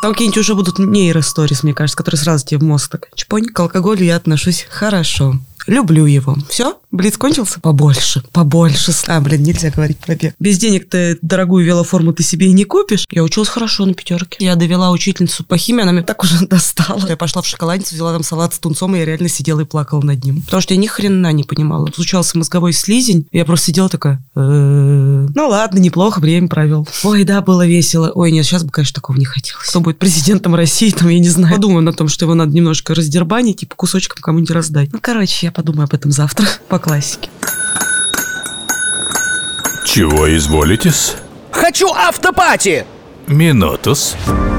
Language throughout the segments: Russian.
Там какие-нибудь уже будут нейросторис, мне кажется, которые сразу тебе в мозг так. Чпонь, к алкоголю я отношусь хорошо. Люблю его. Все? Блиц кончился? Побольше, побольше. А, блин, нельзя говорить про бег. Без денег ты дорогую велоформу ты себе и не купишь. Я училась хорошо на пятерке. Я довела учительницу по химии, она меня так уже достала. Я пошла в шоколадницу, взяла там салат с тунцом, и я реально сидела и плакала над ним. Потому что я ни хрена не понимала. Случался мозговой слизень, я просто сидела такая, «Э, ну ладно, неплохо время провел. Ой, да, было весело. Ой, нет, сейчас бы, конечно, такого не хотелось. Кто будет президентом России, там, я не знаю. Подумаю на том, что его надо немножко раздербанить, типа кусочком кому-нибудь раздать. Ну, короче, я подумаю об этом завтра по классике. Чего изволитесь? Хочу автопати! Минутус.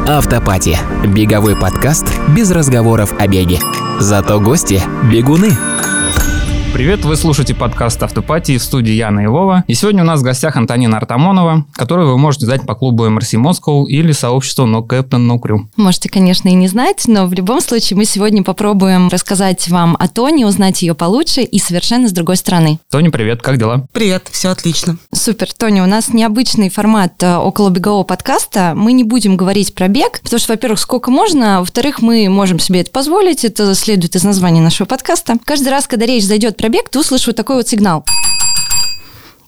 Автопати. Беговой подкаст без разговоров о беге. Зато гости – бегуны. Привет, вы слушаете подкаст «Автопатии» в студии Яна и Вова. И сегодня у нас в гостях Антонина Артамонова, которую вы можете знать по клубу MRC Moscow или сообществу No Captain No Crew. Можете, конечно, и не знать, но в любом случае мы сегодня попробуем рассказать вам о Тоне, узнать ее получше и совершенно с другой стороны. Тоня, привет, как дела? Привет, все отлично. Супер, Тоня, у нас необычный формат э, около бегового подкаста. Мы не будем говорить про бег, потому что, во-первых, сколько можно, во-вторых, мы можем себе это позволить, это следует из названия нашего подкаста. Каждый раз, когда речь зайдет про бег, ты услышишь вот такой вот сигнал.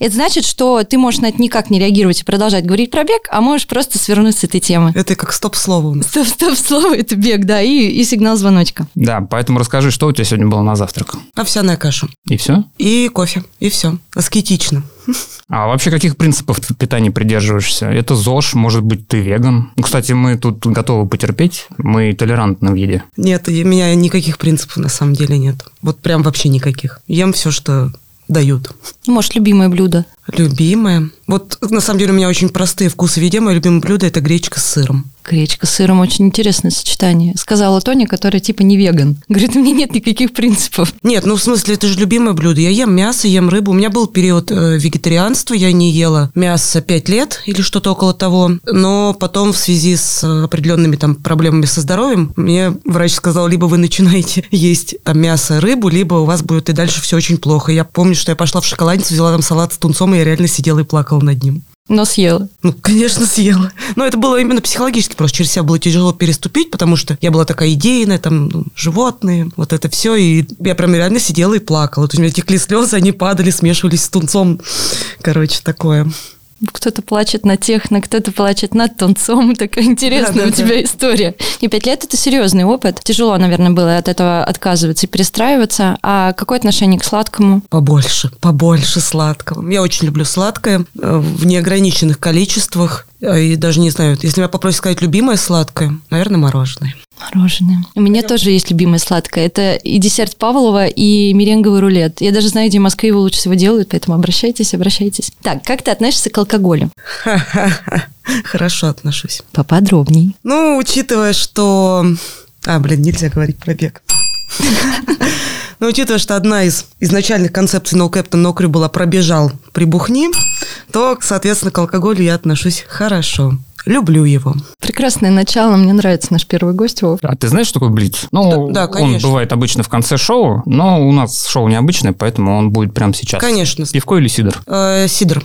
Это значит, что ты можешь на это никак не реагировать и продолжать говорить про бег, а можешь просто свернуть с этой темы. Это как стоп-слово у нас. Стоп-стоп-слово – это бег, да, и, и сигнал звоночка. Да, поэтому расскажи, что у тебя сегодня было на завтрак? Овсяная каша. И все? И кофе. И все. Аскетично. А вообще каких принципов ты питания придерживаешься? Это ЗОЖ, может быть, ты веган? Ну, Кстати, мы тут готовы потерпеть, мы толерантны в еде. Нет, у меня никаких принципов на самом деле нет. Вот прям вообще никаких. Ем все, что дают. Может, любимое блюдо? Любимое. Вот на самом деле у меня очень простые вкусы в еде. Мое любимое блюдо – это гречка с сыром. Гречка с сыром очень интересное сочетание. Сказала Тоня, которая типа не веган. Говорит, у меня нет никаких принципов. Нет, ну в смысле, это же любимое блюдо. Я ем мясо, ем рыбу. У меня был период э, вегетарианства, я не ела мясо 5 лет или что-то около того. Но потом в связи с э, определенными там проблемами со здоровьем, мне врач сказал, либо вы начинаете есть там мясо, рыбу, либо у вас будет и дальше все очень плохо. Я помню, что я пошла в шоколадницу, взяла там салат с тунцом, и я реально сидела и плакала над ним. Но съела. Ну, конечно, съела. Но это было именно психологически, просто через себя было тяжело переступить, потому что я была такая идейная, там, ну, животные, вот это все, и я прям реально сидела и плакала. То есть у меня текли слезы, они падали, смешивались с тунцом. Короче, такое. Кто-то плачет на техно, кто-то плачет над тунцом. Такая интересная Да, да, у тебя история. И пять лет – это серьезный опыт. Тяжело, наверное, было от этого отказываться и перестраиваться. А какое отношение к сладкому? Побольше, побольше сладкого. Я очень люблю сладкое э, в неограниченных количествах. Э, И даже не знаю, если меня попросят сказать любимое сладкое, наверное, мороженое. Мороженое. У меня тоже есть любимое сладкое. Это и десерт Павлова, и меренговый рулет. Я даже знаю, где в Москве его лучше всего делают, поэтому обращайтесь, обращайтесь. Так, как ты относишься к алкоголю? Хорошо отношусь. Поподробней. Ну, учитывая, что... А, блин, нельзя говорить про бег. Но учитывая, что одна из изначальных концепций No Captain No Crew была «пробежал, прибухни», то, соответственно, к алкоголю я отношусь хорошо. Люблю его. Прекрасное начало. Мне нравится наш первый гость, Вов. А ты знаешь, что такое блиц? Ну, Да- да, он конечно. бывает обычно в конце шоу, но у нас шоу необычное, поэтому он будет прямо сейчас. Конечно. Пивко или сидр? Э, Сидор.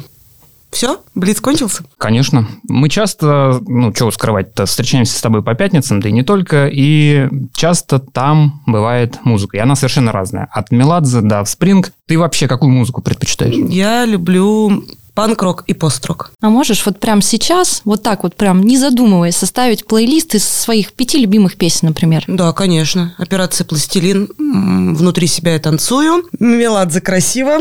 Все? Блиц кончился? Конечно. Мы часто, ну, чего скрывать-то, встречаемся с тобой по пятницам, да и не только, и часто там бывает музыка, и она совершенно разная. От Меладзе до Спринг. Ты вообще какую музыку предпочитаешь? Я люблю панк-рок и пост-рок. А можешь вот прямо сейчас, вот так вот прям не задумываясь, составить плейлист из своих пяти любимых песен, например? Да, конечно. Операция «Пластилин». Внутри себя я танцую. Меладзе красиво.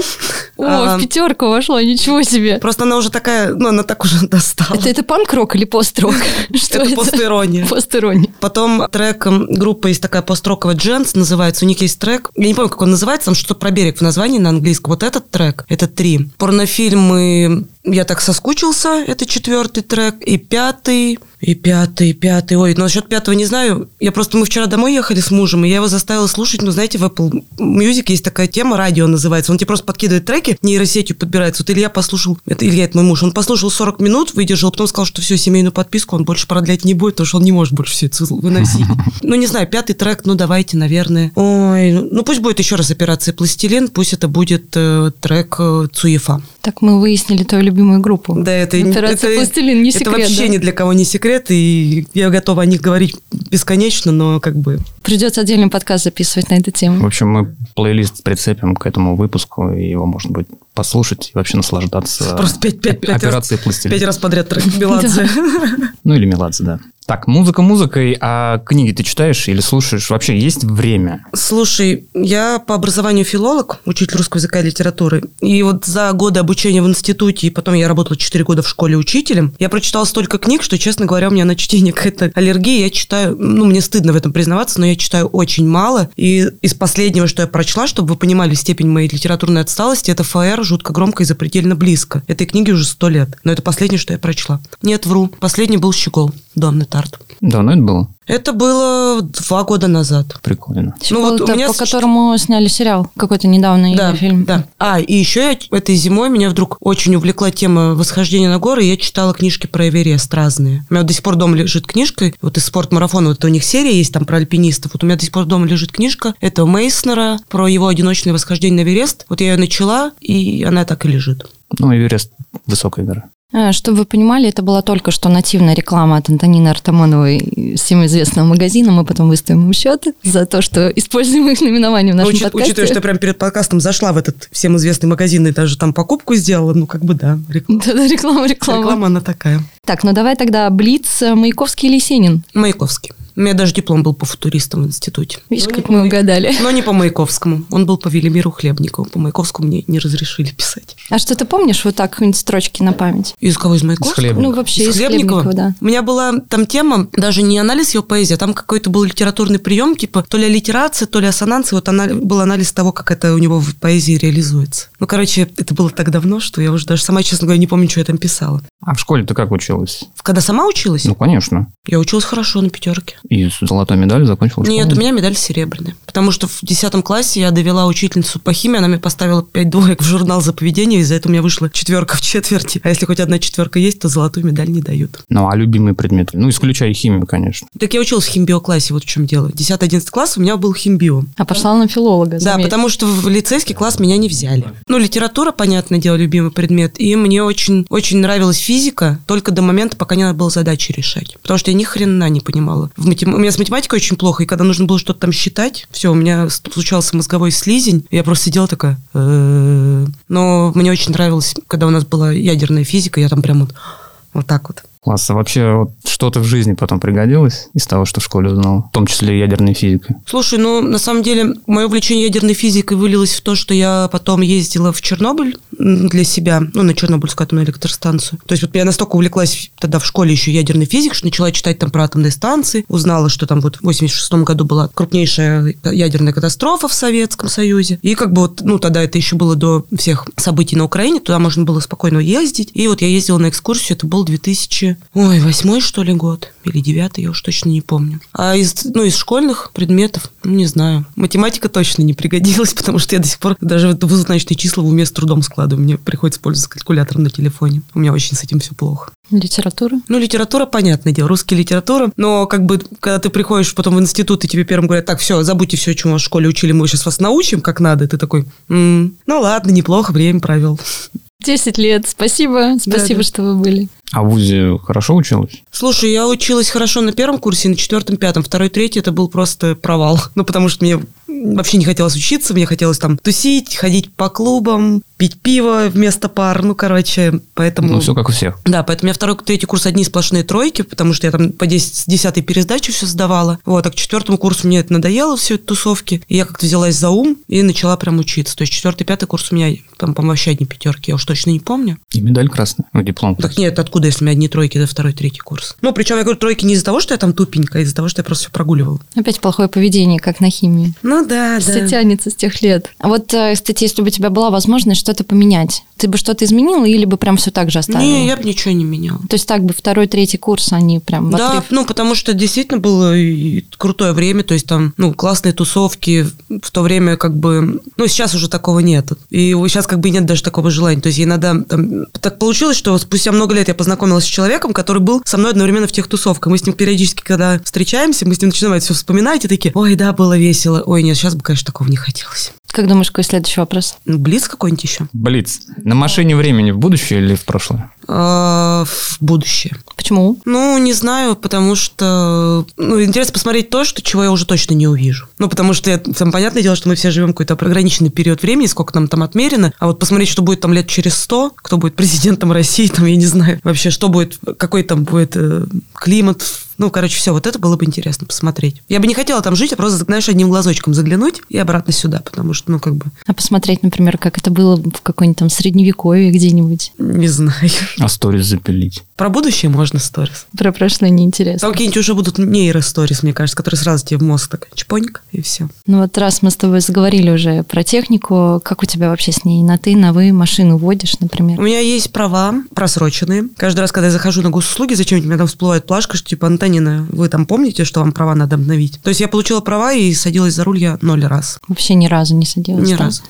О, А, в пятерку вошла, ничего себе. Просто она уже такая, ну, она так уже достала. Это, это панк-рок или пост-рок? Что Это постирония. Пост-ирония. Потом трек группы есть такая построковая Дженс, называется. У них есть трек. Я не помню, как он называется, там что-то про берег в названии на английском. Вот этот трек, это три. Порнофильмы mutluyum «Я так соскучился», это четвертый трек. И пятый, и пятый, и пятый. Ой, ну, насчет пятого не знаю. Я просто, мы вчера домой ехали с мужем, и я его заставила слушать. Ну, знаете, в Apple Music есть такая тема, радио называется. Он тебе просто подкидывает треки, нейросетью подбирается. Вот Илья послушал, это Илья, это мой муж, он послушал 40 минут, выдержал, потом сказал, что все, семейную подписку он больше продлять не будет, потому что он не может больше все это выносить. Ну, не знаю, пятый трек, ну, давайте, наверное. Ой, ну, пусть будет еще раз операция «Пластилин», пусть это будет э, трек э, «Цуефа». Так мы выяснили твою любимую любимую группу. Да, это, Операция это, «Пластилин» не это секрет, вообще да? ни для кого не секрет, и я готова о них говорить бесконечно, но как бы... Придется отдельный подкаст записывать на эту В тему. общем, мы плейлист прицепим к этому выпуску, и его можно будет послушать и вообще наслаждаться Просто пять- пять- пять раз- операцией пластилин. Пять раз подряд трек Меладзе. Ну или Меладзе, да. Так, музыка музыкой, а книги ты читаешь или слушаешь? Вообще есть время? Слушай, я по образованию филолог, учитель русского языка и литературы. И вот за годы обучения в институте, и потом я работала 4 года в школе учителем, я прочитала столько книг, что, честно говоря, у меня на чтение какая-то аллергия. Я читаю, ну, мне стыдно в этом признаваться, но я читаю очень мало. И из последнего, что я прочла, чтобы вы понимали степень моей литературной отсталости, это ФР «Жутко громко и запредельно близко». Этой книге уже сто лет, но это последнее, что я прочла. Нет, вру. Последний был «Щегол» Донны Тарт. Давно это было? Это было два года назад. Прикольно. Ну, вот у меня по которому сняли сериал какой-то недавно Да, или фильм. да. А, и еще я этой зимой меня вдруг очень увлекла тема восхождения на горы, и я читала книжки про Эверест разные. У меня вот до сих пор дома лежит книжка, вот из спортмарафона, вот у них серия есть там про альпинистов, вот у меня до сих пор дома лежит книжка этого Мейснера про его одиночное восхождение на Эверест. Вот я ее начала, и она так и лежит. Ну, Эверест – высокая гора. А, Чтобы вы понимали, это была только что нативная реклама от Антонины Артамоновой, всем известного магазина. Мы потом выставим им счет за то, что используем их наименование в нашем учит- подкасте. учитывая, что я прям перед подкастом зашла в этот всем известный магазин и даже там покупку сделала, ну, как бы да, реклама. Да-да, реклама, реклама. Реклама она такая. Так, ну давай тогда Блиц, э, Маяковский или Есенин? Маяковский. У меня даже диплом был по футуристам в институте. Видишь, Но как не мы по- угадали. Но не по Маяковскому. Он был по Велимиру Хлебникову. По Маяковскому мне не разрешили писать. А что ты помнишь вот так какие-нибудь строчки на память? Из кого? Из Маяковского? Из Хлебникова. Ну, вообще Из из, Хлебникова? Хлебникова, да. У меня была там тема, даже не анализ его поэзии, а там какой-то был литературный прием, типа то ли аллитерация, то ли ассонанция. Вот она, был анализ того, как это у него в поэзии реализуется. Ну, короче, это было так давно, что я уже даже сама, честно говоря, не помню, что я там писала. А в школе ты как училась? Когда сама училась, Ну, конечно. я училась хорошо на пятерке. И с золотой медалью закончила школу? Нет, у меня медаль серебряная. Потому что в 10 классе я довела учительницу по химии, она мне поставила 5 двоек в журнал за поведение, из-за этого у меня вышла четверка в четверти. А если хоть одна четверка есть, то золотую медаль не дают. Ну, а любимый предмет? Ну, исключая химию, конечно. Так я училась в химбиоклассе, вот в чем дело. 10-11 класс у меня был химбио. А пошла на филолога. Да, заметь. потому что в лицейский класс меня не взяли. Ну, литература, понятное дело, любимый предмет. И мне очень, очень нравилась физика, только до момента, пока не надо было задачи решать. Потому что я ни хрена не понимала. В матем- У меня с математикой очень плохо, и когда нужно было что-то там считать, все, у меня случался мозговой слизень, я просто сидела такая... «Э-э-э». Но мне очень нравилось, когда у нас была ядерная физика, я там прям вот, вот так вот. Класс. А вообще вот что-то в жизни потом пригодилось из того, что в школе узнал? В том числе ядерной физикой. Слушай, ну, на самом деле, мое увлечение ядерной физикой вылилось в то, что я потом ездила в Чернобыль для себя, ну, на Чернобыльскую атомную электростанцию. То есть вот я настолько увлеклась тогда в школе еще ядерной физикой, что начала читать там про атомные станции, узнала, что там вот в 86 году была крупнейшая ядерная катастрофа в Советском Союзе. И как бы вот, ну, тогда это еще было до всех событий на Украине, туда можно было спокойно ездить. И вот я ездила на экскурсию, это был 2000, ой, восьмой, что ли, год, или девятый, я уж точно не помню. А из, ну, из школьных предметов, ну, не знаю. Математика точно не пригодилась, потому что я до сих пор даже вот двузначные числа в уме с трудом складываю. Мне приходится пользоваться калькулятором на телефоне. У меня очень с этим все плохо. Литература. Ну, литература, понятное дело, русская литература, но как бы, когда ты приходишь потом в институт, и тебе первым говорят, так, все, забудьте все, чему вас в школе учили, мы сейчас вас научим, как надо, и ты такой, «М, ну ладно, неплохо время провел. 10 лет. Спасибо. Спасибо, Да-да. что вы были. А в ВУЗе хорошо училась? Слушай, я училась хорошо на первом курсе, на четвертом, пятом, второй, третий это был просто провал. Ну, потому что мне вообще не хотелось учиться, мне хотелось там тусить, ходить по клубам, пить пиво вместо пар, ну, короче, поэтому... Ну, все как у всех. Да, поэтому у меня второй, третий курс одни сплошные тройки, потому что я там по 10, с 10 пересдачи все сдавала. Вот, а к четвертому курсу мне это надоело, все это тусовки. И я как-то взялась за ум и начала прям учиться. То есть четвертый, пятый курс у меня там, по-моему, вообще одни пятерки, я уж точно не помню. И медаль красная. Ну, диплом. Так нет, откуда, если у меня одни тройки, это второй, третий курс? Ну, причем я говорю тройки не из-за того, что я там тупенькая, а из-за того, что я просто все прогуливала. Опять плохое поведение, как на химии. Ну да, Все тянется с тех лет. А вот, э, кстати, если бы у тебя была возможность что-то поменять, ты бы что-то изменила или бы прям все так же оставила? Не, я бы ничего не меняла. То есть так бы второй, третий курс, они прям в Да, отрыв. ну, потому что действительно было крутое время, то есть там, ну, классные тусовки, в то время как бы, ну, сейчас уже такого нет. И сейчас как бы нет даже такого желания, то есть надо, там, так получилось, что спустя много лет я познакомилась с человеком, который был со мной одновременно в тех тусовках. Мы с ним периодически, когда встречаемся, мы с ним начинаем это все вспоминать и такие, ой, да, было весело, ой, нет, сейчас бы, конечно, такого не хотелось. Как думаешь, какой следующий вопрос? Ну, Блиц какой-нибудь еще? Блиц. На машине времени в будущее или в прошлое? А, в будущее. Почему? Ну, не знаю, потому что... Ну, интересно посмотреть то, что, чего я уже точно не увижу. Ну, потому что, я, там, понятное дело, что мы все живем какой-то ограниченный период времени, сколько нам там отмерено, а вот посмотреть, что будет там лет через сто, кто будет президентом России, там, я не знаю, вообще, что будет, какой там будет э, климат, ну, короче, все, вот это было бы интересно посмотреть. Я бы не хотела там жить, а просто, знаешь, одним глазочком заглянуть и обратно сюда, потому что, ну, как бы, А посмотреть, например, как это было в какой-нибудь там средневековье где-нибудь. не знаю. А сторис запилить? Про будущее можно сторис. Про прошлое неинтересно. Там какие-нибудь уже будут нейросторис, мне кажется, которые сразу тебе в мозг так чпоньк, и все. Ну вот раз мы с тобой заговорили уже про технику, как у тебя вообще с ней на ты, на вы машину водишь, например? У меня есть права просроченные. Каждый раз, когда я захожу на госуслуги, зачем у меня там всплывает плашка, что типа, Антонина, вы там помните, что вам права надо обновить? То есть я получила права и садилась за руль я ноль раз. Вообще ни разу не садилась. Ни да? разу.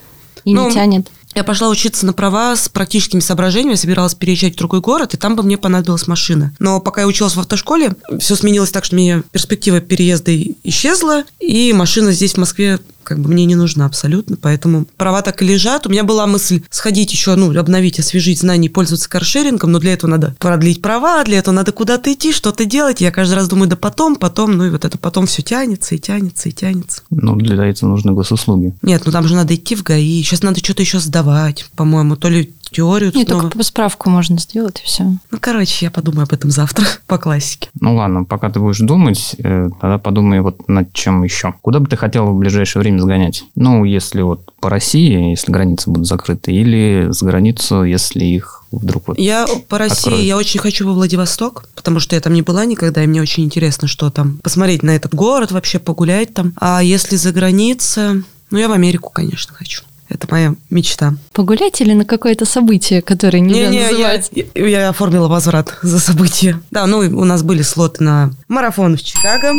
И Ну, не тянет. Я пошла учиться на права с практическими соображениями, собиралась переезжать в другой город, и там бы мне понадобилась машина. Но пока я училась в автошколе, все сменилось так, что мне перспектива переезда исчезла, и машина здесь, в Москве, как бы мне не нужна абсолютно, поэтому права так и лежат. У меня была мысль сходить еще, ну, обновить, освежить знания и пользоваться каршерингом, но для этого надо продлить права, для этого надо куда-то идти, что-то делать. Я каждый раз думаю, да потом, потом, ну и вот это потом все тянется и тянется и тянется. Ну, для этого нужны госуслуги. Нет, ну там же надо идти в ГАИ. Сейчас надо что-то еще сдавать, по-моему, то ли теорию. Не, тут новую. только справку можно сделать, и все. Ну, короче, я подумаю об этом завтра по классике. Ну ладно, пока ты будешь думать, э, тогда подумай вот над чем еще. Куда бы ты хотел в ближайшее время сгонять? Ну, если вот по России, если границы будут закрыты, или за границу, если их вдруг вот... Я по России, Откроют. я очень хочу во Владивосток, потому что я там не была никогда, и мне очень интересно, что там. Посмотреть на этот город, вообще погулять там. А если за граница, ну, я в Америку, конечно, хочу. Это моя мечта. Погулять или на какое-то событие, которое нельзя Не-не, я, называть? я- я оформила возврат за события. Да, ну, у нас были слоты на марафон в Чикаго.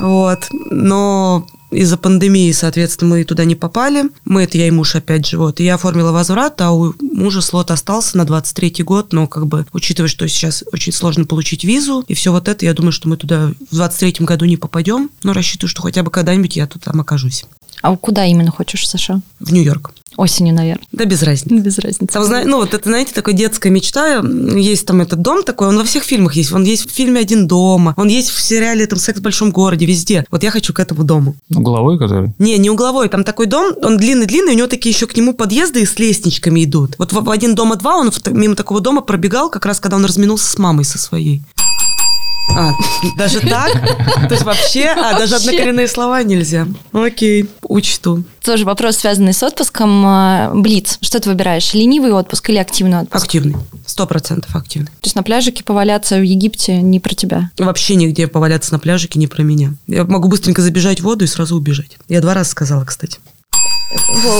Вот. Но из-за пандемии, соответственно, мы туда не попали. Мы, это я и муж опять же, вот. И я оформила возврат, а у мужа слот остался на 23-й год, но как бы, учитывая, что сейчас очень сложно получить визу, и все вот это, я думаю, что мы туда в 23-м году не попадем, но рассчитываю, что хотя бы когда-нибудь я тут там окажусь. А куда именно хочешь в США? В Нью-Йорк. Осенью, наверное. Да без разницы. Без разницы. Там, ну, вот это, знаете, такая детская мечта. Есть там этот дом такой, он во всех фильмах есть. Он есть в фильме «Один дома», он есть в сериале там «Секс в большом городе», везде. Вот я хочу к этому дому. Угловой, который? Не, не угловой, там такой дом, он длинный-длинный, у него такие еще к нему подъезды с лестничками идут. Вот в «Один дома два» он мимо такого дома пробегал, как раз когда он разминулся с мамой со своей. А, даже так? То есть вообще? А, даже однокоренные слова нельзя. Окей, учту. Тоже вопрос, связанный с отпуском. А, Блиц. Что ты выбираешь? Ленивый отпуск или активный отпуск? Активный. Сто процентов активный. То есть на пляжике поваляться в Египте не про тебя. Вообще нигде поваляться на пляжике не про меня. Я могу быстренько забежать в воду и сразу убежать. Я два раза сказала, кстати.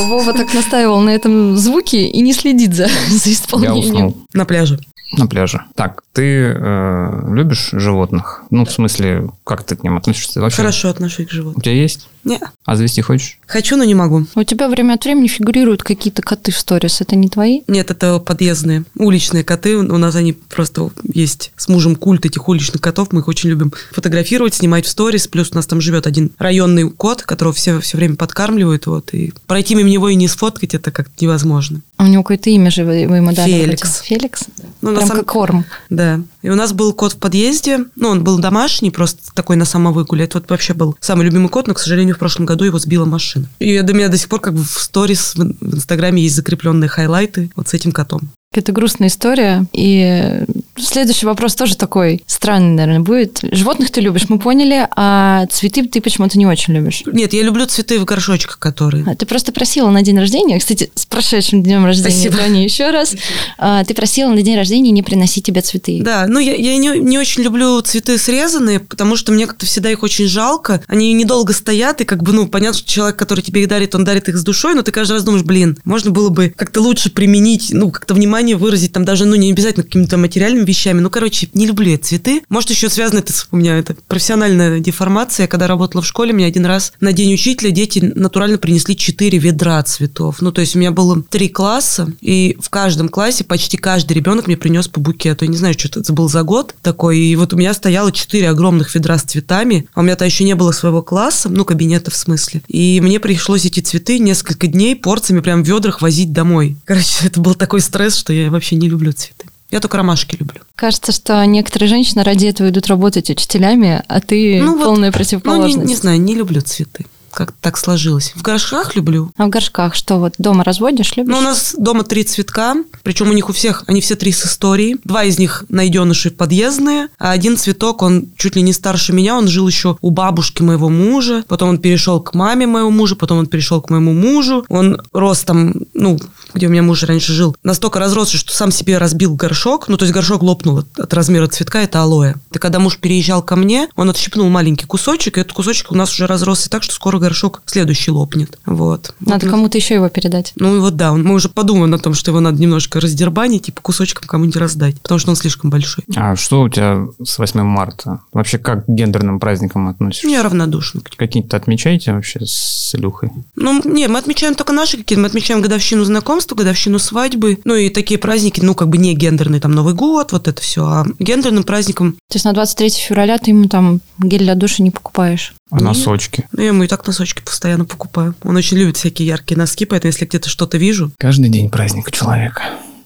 Вова, так настаивал на этом звуке и не следит за, за Я исполнением. уснул На пляже. На пляже. Так, ты э, любишь животных? Ну, в смысле, как ты к ним относишься? Вообще? Хорошо отношусь к У животным. тебя есть? Не, А завести хочешь? хочу, но не могу. У тебя время от времени фигурируют какие-то коты в сторис. Это не твои? Нет, это подъездные, уличные коты. У нас они просто есть с мужем культ этих уличных котов. Мы их очень любим фотографировать, снимать в сторис. Плюс у нас там живет один районный кот, которого все все время подкармливают. Вот, и пройти мимо него и не сфоткать, это как-то невозможно. У него какое-то имя же вы, ему дали. Феликс. вроде. Феликс? Ну, на Прям самом- как корм. Да. И у нас был кот в подъезде. Ну, он был домашний, просто такой на самовыгуле. Это вот вообще был самый любимый кот, но, к сожалению, в прошлом году его сбила машина. И до меня до сих пор как бы в сторис в Инстаграме есть закрепленные хайлайты вот с этим котом. Это грустная история. И следующий вопрос тоже такой странный, наверное, будет. Животных ты любишь, мы поняли, а цветы ты почему-то не очень любишь. Нет, я люблю цветы в горшочках, которые. А, Ты просто просила на день рождения, кстати, с прошедшим днем рождения, Спасибо. Тони, еще раз. А, Ты просила на день рождения не приносить тебе цветы. Да, ну я, я не, не очень люблю цветы срезанные, потому что мне как-то всегда их очень жалко. Они недолго стоят, и как бы, ну, понятно, что человек, который тебе их дарит, он дарит их с душой, но ты каждый раз думаешь, блин, можно было бы как-то лучше применить, ну, как-то внимание выразить, там даже, ну, не обязательно какими-то материальными вещами. Ну, короче, не люблю я цветы. Может, еще связано это с... У меня это профессиональная деформация. Когда работала в школе, мне один раз на день учителя дети натурально принесли 4 ведра цветов. Ну, то есть у меня было три класса, и в каждом классе почти каждый ребенок мне принес по букету. Я не знаю, что это был за год такой. И вот у меня стояло 4 огромных ведра с цветами. А у меня-то еще не было своего класса, ну, кабинета в смысле. И мне пришлось эти цветы несколько дней порциями прям в ведрах возить домой. Короче, это был такой стресс, что я вообще не люблю цветы. Я только ромашки люблю. Кажется, что некоторые женщины ради этого идут работать учителями, а ты Ну, вот, полная Ну, противоположность. не, не знаю, не люблю цветы. Как так сложилось. В горшках люблю. А в горшках что, вот дома разводишь, любишь? Ну, у нас дома три цветка, причем у них у всех, они все три с историей. Два из них найденыши подъездные, а один цветок, он чуть ли не старше меня, он жил еще у бабушки моего мужа, потом он перешел к маме моего мужа, потом он перешел к моему мужу. Он рос там, ну, где у меня муж раньше жил, настолько разросся, что сам себе разбил горшок, ну, то есть горшок лопнул от, от размера цветка, это алоэ. И когда муж переезжал ко мне, он отщипнул маленький кусочек, и этот кусочек у нас уже разросся так, что скоро горшок следующий лопнет. Вот. Надо Вот. кому-то еще его передать. Ну вот да, мы уже подумаем о том, что его надо немножко раздербанить, типа кусочком кому-нибудь раздать, потому что он слишком большой. А что у тебя с 8 марта? Вообще как к гендерным праздникам относишься? Я равнодушна. Какие-то отмечаете вообще с Илюхой? Ну, не, мы отмечаем только наши какие-то. Мы отмечаем годовщину знакомства, годовщину свадьбы. Ну, и такие праздники, ну, как бы не гендерные, там, Новый год, вот это все. А гендерным праздником, То есть на 23 февраля ты ему там гель для душа не покупаешь. А Нет. носочки? ну, я ему и так носочки постоянно покупаю. Он очень любит всякие яркие носки, поэтому если где-то что-то вижу... Каждый день праздник у человека.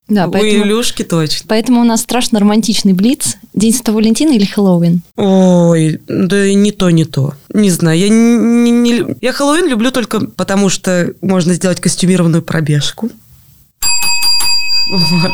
Да, У поэтому... Илюшки точно. Поэтому у нас страшно романтичный блиц. День Святого Валентина или Хэллоуин? Ой, да и не то, не то. Не знаю, я не, не я Хэллоуин люблю только потому, что можно сделать костюмированную пробежку. Вот.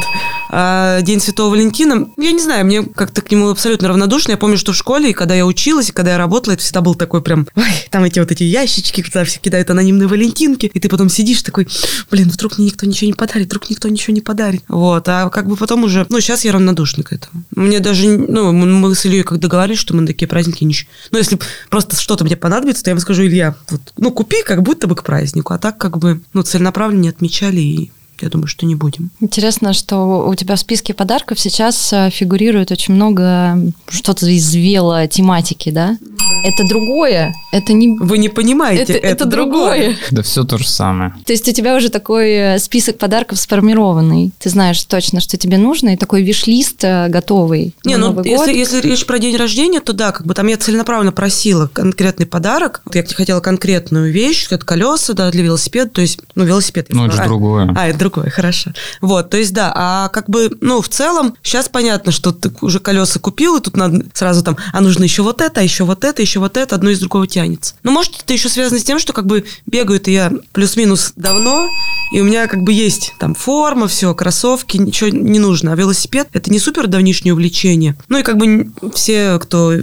А День Святого Валентина, я не знаю, мне как-то к нему абсолютно равнодушно. Я помню, что в школе, и когда я училась, и когда я работала, это всегда был такой прям, ой, там эти вот эти ящички, куда все кидают анонимные валентинки, и ты потом сидишь такой, блин, вдруг мне никто ничего не подарит, вдруг никто ничего не подарит. Вот, а как бы потом уже, ну, сейчас я равнодушна к этому. Мне даже, ну, мы с Ильей как договорились, что мы на такие праздники ничего. Ну, если просто что-то мне понадобится, то я ему скажу, Илья, вот, ну, купи как будто бы к празднику, а так как бы, ну, целенаправленно не отмечали, и я думаю, что не будем. Интересно, что у тебя в списке подарков сейчас э, фигурирует очень много что-то из вело тематики, да? Это другое. Это не... Вы не понимаете, Это, это другое. Да все то же самое. То есть у тебя уже такой э, список подарков сформированный. Ты знаешь точно, что тебе нужно, и такой виш-лист э, готовый. Не, на ну Новый если, год. если речь про день рождения, то да, как бы там я целенаправленно просила конкретный подарок. Вот я хотела конкретную вещь, это колеса, да, для велосипеда, то есть, ну, велосипед. Ну, это же сказала. другое. А, это другое, хорошо. Вот, то есть, да, а как бы, ну, в целом, сейчас понятно, что ты уже колеса купил, и тут надо сразу там, а нужно еще вот это, а еще вот это, еще вот это, одно из другого тянется. Ну, может, это еще связано с тем, что как бы бегаю-то я плюс-минус давно, и у меня как бы есть там форма, все, кроссовки, ничего не нужно. А велосипед – это не супер давнишнее увлечение. Ну и как бы все, кто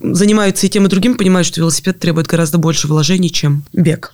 занимается и тем, и другим, понимают, что велосипед требует гораздо больше вложений, чем бег.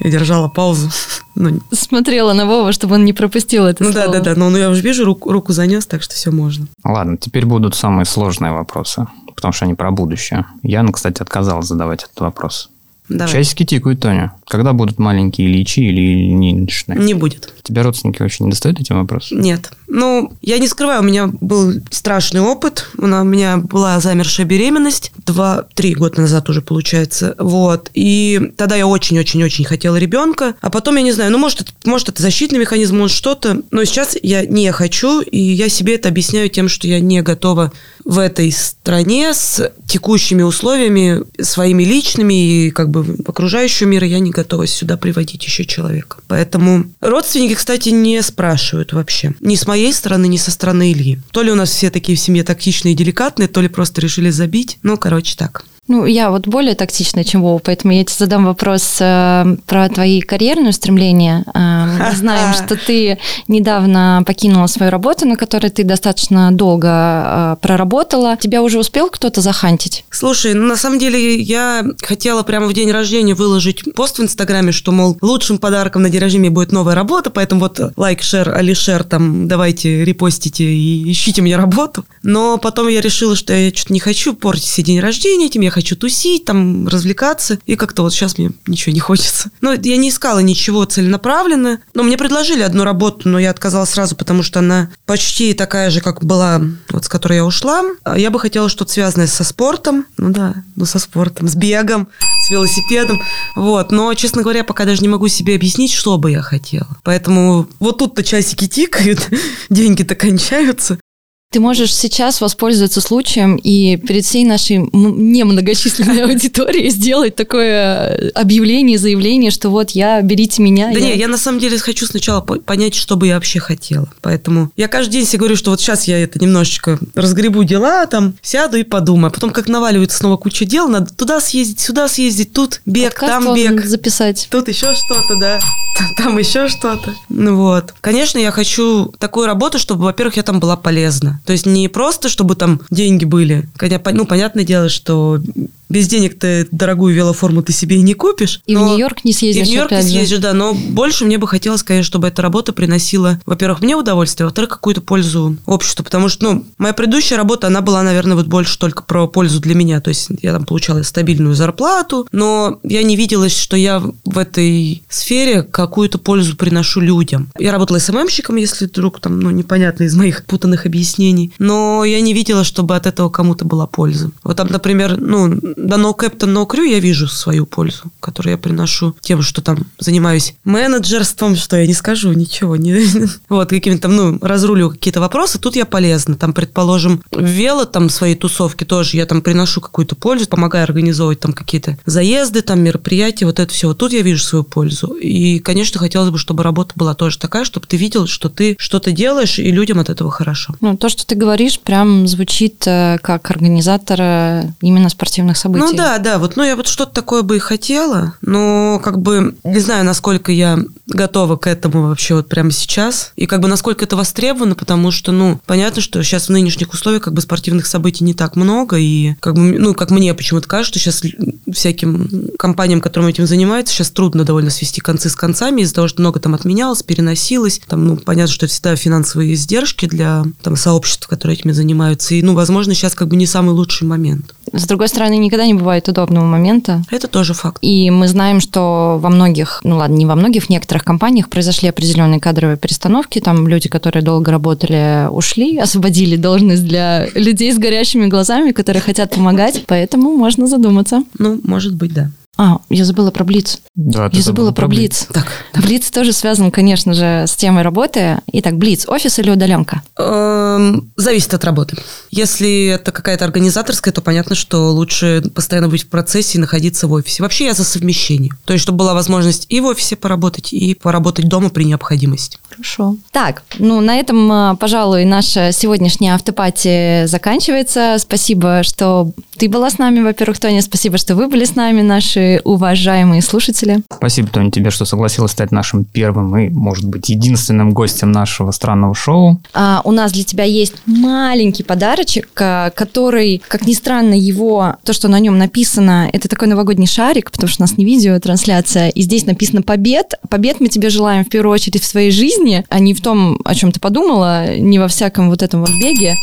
Я держала паузу. Ну, Смотрела на Вова, чтобы он не пропустил это ну да, слово. да, да. Но ну, я уже вижу, руку, руку занес, так что все можно. Ладно, теперь будут самые сложные вопросы, потому что они про будущее. Яна, кстати, отказалась задавать этот вопрос. Давай. Часики тикают, Тоня. Когда будут маленькие Ильичи или Ильиничны? Не будет. Тебя родственники вообще не достают этим вопросом? Нет. Ну, я не скрываю, у меня был страшный опыт. У меня была замершая беременность. Два-три года назад уже, получается. Вот. И тогда я очень-очень-очень хотела ребенка. А потом, я не знаю, ну, может, это, может, это защитный механизм, может, что-то. Но сейчас я не хочу, и я себе это объясняю тем, что я не готова в этой стране с текущими условиями, своими личными и как бы окружающего мира, я не готова сюда приводить еще человека. Поэтому родственники, кстати, не спрашивают вообще. Ни с моей стороны, ни со стороны Ильи. То ли у нас все такие в семье тактичные и деликатные, то ли просто решили забить. Ну, короче, так. Ну, я вот более тактичная, чем Вова, поэтому я тебе задам вопрос э, про твои карьерные устремления. Э, мы знаем, что ты недавно покинула свою работу, на которой ты достаточно долго э, проработала. Тебя уже успел кто-то захантить? Слушай, ну на самом деле я хотела прямо в день рождения выложить пост в Инстаграме, что, мол, лучшим подарком на день рождения будет новая работа, поэтому вот лайк, шер, алишер, там, давайте репостите и ищите мне работу. Но потом я решила, что я что-то не хочу портить себе день рождения этим, я хочу тусить, там, развлекаться, и как-то вот сейчас мне ничего не хочется. Но я не искала ничего целенаправленно, но мне предложили одну работу, но я отказалась сразу, потому что она почти такая же, как была, вот с которой я ушла. А Я бы хотела что-то связанное со спортом, ну да, ну со спортом, с бегом, с велосипедом, вот. Но, честно говоря, пока даже не могу себе объяснить, что бы я хотела. Поэтому вот тут-то часики тикают, деньги-то кончаются. Ты можешь сейчас воспользоваться случаем и перед всей нашей немногочисленной аудиторией сделать такое объявление, заявление, что вот я, берите меня. Да я- не, я на самом деле хочу сначала по- понять, что бы я вообще хотела. Поэтому я каждый день себе говорю, что вот сейчас я это немножечко разгребу дела, там, сяду и подумаю. А потом как наваливается снова куча дел, надо туда съездить, сюда съездить, тут бег, Подкаст там бег. записать. Тут еще что-то, да. Там еще что-то. Ну вот. Конечно, я хочу такую работу, чтобы, во-первых, я там была полезна. То есть не просто, чтобы там деньги были. Хотя, ну, понятное дело, что без денег ты дорогую велоформу ты себе и не купишь. И в но- Нью-Йорк не и в съездишь, Нью-Йорк не съездишь, да, но больше мне бы хотелось, конечно, чтобы эта работа приносила, во-первых, мне удовольствие, а во-вторых, какую-то пользу обществу, потому что, ну, моя предыдущая работа, она была, наверное, вот больше только про пользу для меня, то есть я там получала стабильную зарплату, но я не видела, что я в этой сфере какую-то пользу приношу людям. Я работала СММщиком, если вдруг там, ну, непонятно из моих путанных объяснений, но я не видела, чтобы от этого кому-то была польза. Вот там, например, ну, до No Captain No Crew я вижу свою пользу, которую я приношу тем, что там занимаюсь менеджерством, что я не скажу ничего, не, вот, какими-то ну, разрулю какие-то вопросы, тут я полезна. Там, предположим, вело, там, своей тусовки тоже я там приношу какую-то пользу, помогаю организовывать там какие-то заезды, там, мероприятия, вот это все. Вот тут я вижу свою пользу. И, конечно, хотелось бы, чтобы работа была тоже такая, чтобы ты видел, что ты что-то делаешь, и людям от этого хорошо. Ну, то, что ты говоришь, прям звучит э, как организатора именно спортивных событий. Ну да, да, вот, ну я вот что-то такое бы и хотела, но как бы не знаю, насколько я готова к этому вообще вот прямо сейчас, и как бы насколько это востребовано, потому что, ну, понятно, что сейчас в нынешних условиях как бы спортивных событий не так много, и как бы, ну, как мне почему-то кажется, что сейчас всяким компаниям, которым этим занимаются, сейчас трудно довольно свести концы с концами из-за того, что много там отменялось, переносилось, там, ну, понятно, что это всегда финансовые издержки для там сообществ, которые этими занимаются, и, ну, возможно, сейчас как бы не самый лучший момент. С другой стороны, никогда не бывает удобного момента. Это тоже факт. И мы знаем, что во многих, ну ладно, не во многих, в некоторых компаниях произошли определенные кадровые перестановки. Там люди, которые долго работали, ушли, освободили должность для людей с горящими глазами, которые хотят помогать. Поэтому можно задуматься. Ну, может быть, да. А, я забыла про Блиц. Да, Я забыла про Блиц. Так, Блиц тоже связан, конечно же, с темой работы. Итак, Блиц, офис или удаленка? Эм, зависит от работы. Если это какая-то организаторская, то понятно, что лучше постоянно быть в процессе и находиться в офисе. Вообще я за совмещение. То есть, чтобы была возможность и в офисе поработать, и поработать дома при необходимости. Хорошо. Так, ну на этом, а, пожалуй, наша сегодняшняя автопати заканчивается. Спасибо, что ты была с нами, во-первых, Тоня. Спасибо, что вы были с нами, наши уважаемые слушатели. Спасибо, Тоня, тебе, что согласилась стать нашим первым и, может быть, единственным гостем нашего странного шоу. А, у нас для тебя есть маленький подарочек, а, который, как ни странно, его, то, что на нем написано, это такой новогодний шарик, потому что у нас не видео трансляция, и здесь написано «Побед». Побед мы тебе желаем в первую очередь в своей жизни, а не в том, о чем ты подумала, не во всяком вот этом вот беге.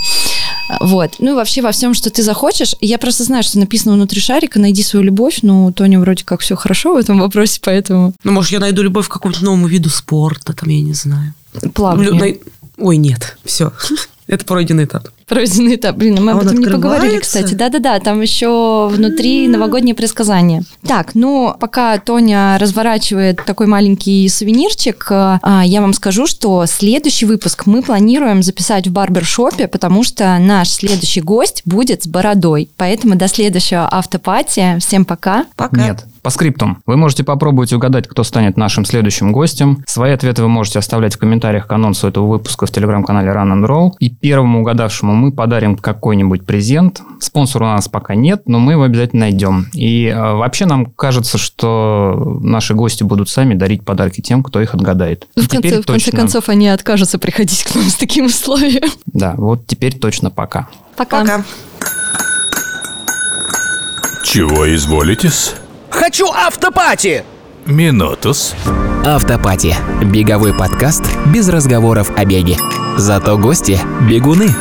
Вот. Ну и вообще во всем, что ты захочешь. Я просто знаю, что написано внутри шарика «Найди свою любовь», но у Тони вроде как все хорошо в этом вопросе, поэтому Ну, может, я найду любовь к какому-то новому виду спорта, там, я не знаю. плавно. Лю- Ой, нет, все. Это пройденный этап. Пройденный этап. Блин, мы А об этом не поговорили, кстати. Да-да-да, там еще внутри новогоднее предсказание. Так, ну, пока Тоня разворачивает такой маленький сувенирчик, а, я вам скажу, что следующий выпуск мы планируем записать в барбершопе, потому что наш следующий гость будет с бородой. Поэтому до следующего автопати. Всем пока. Пока. Нет, по скриптум. Вы можете попробовать угадать, кто станет нашим следующим гостем. Свои ответы вы можете оставлять в комментариях к анонсу этого выпуска в телеграм-канале Run and Roll. И первому угадавшему мы подарим какой-нибудь презент. Спонсора у нас пока нет, но мы его обязательно найдем. И э, вообще нам кажется, что наши гости будут сами дарить подарки тем, кто их отгадает. Ну, в, конце, теперь в конце точно- концов, они откажутся приходить к нам с таким условием. Да, вот теперь точно пока. Пока. Пока. Чего изволитесь? Хочу автопати! Минутус. Автопати. Беговой подкаст без разговоров о беге. Зато гости – бегуны.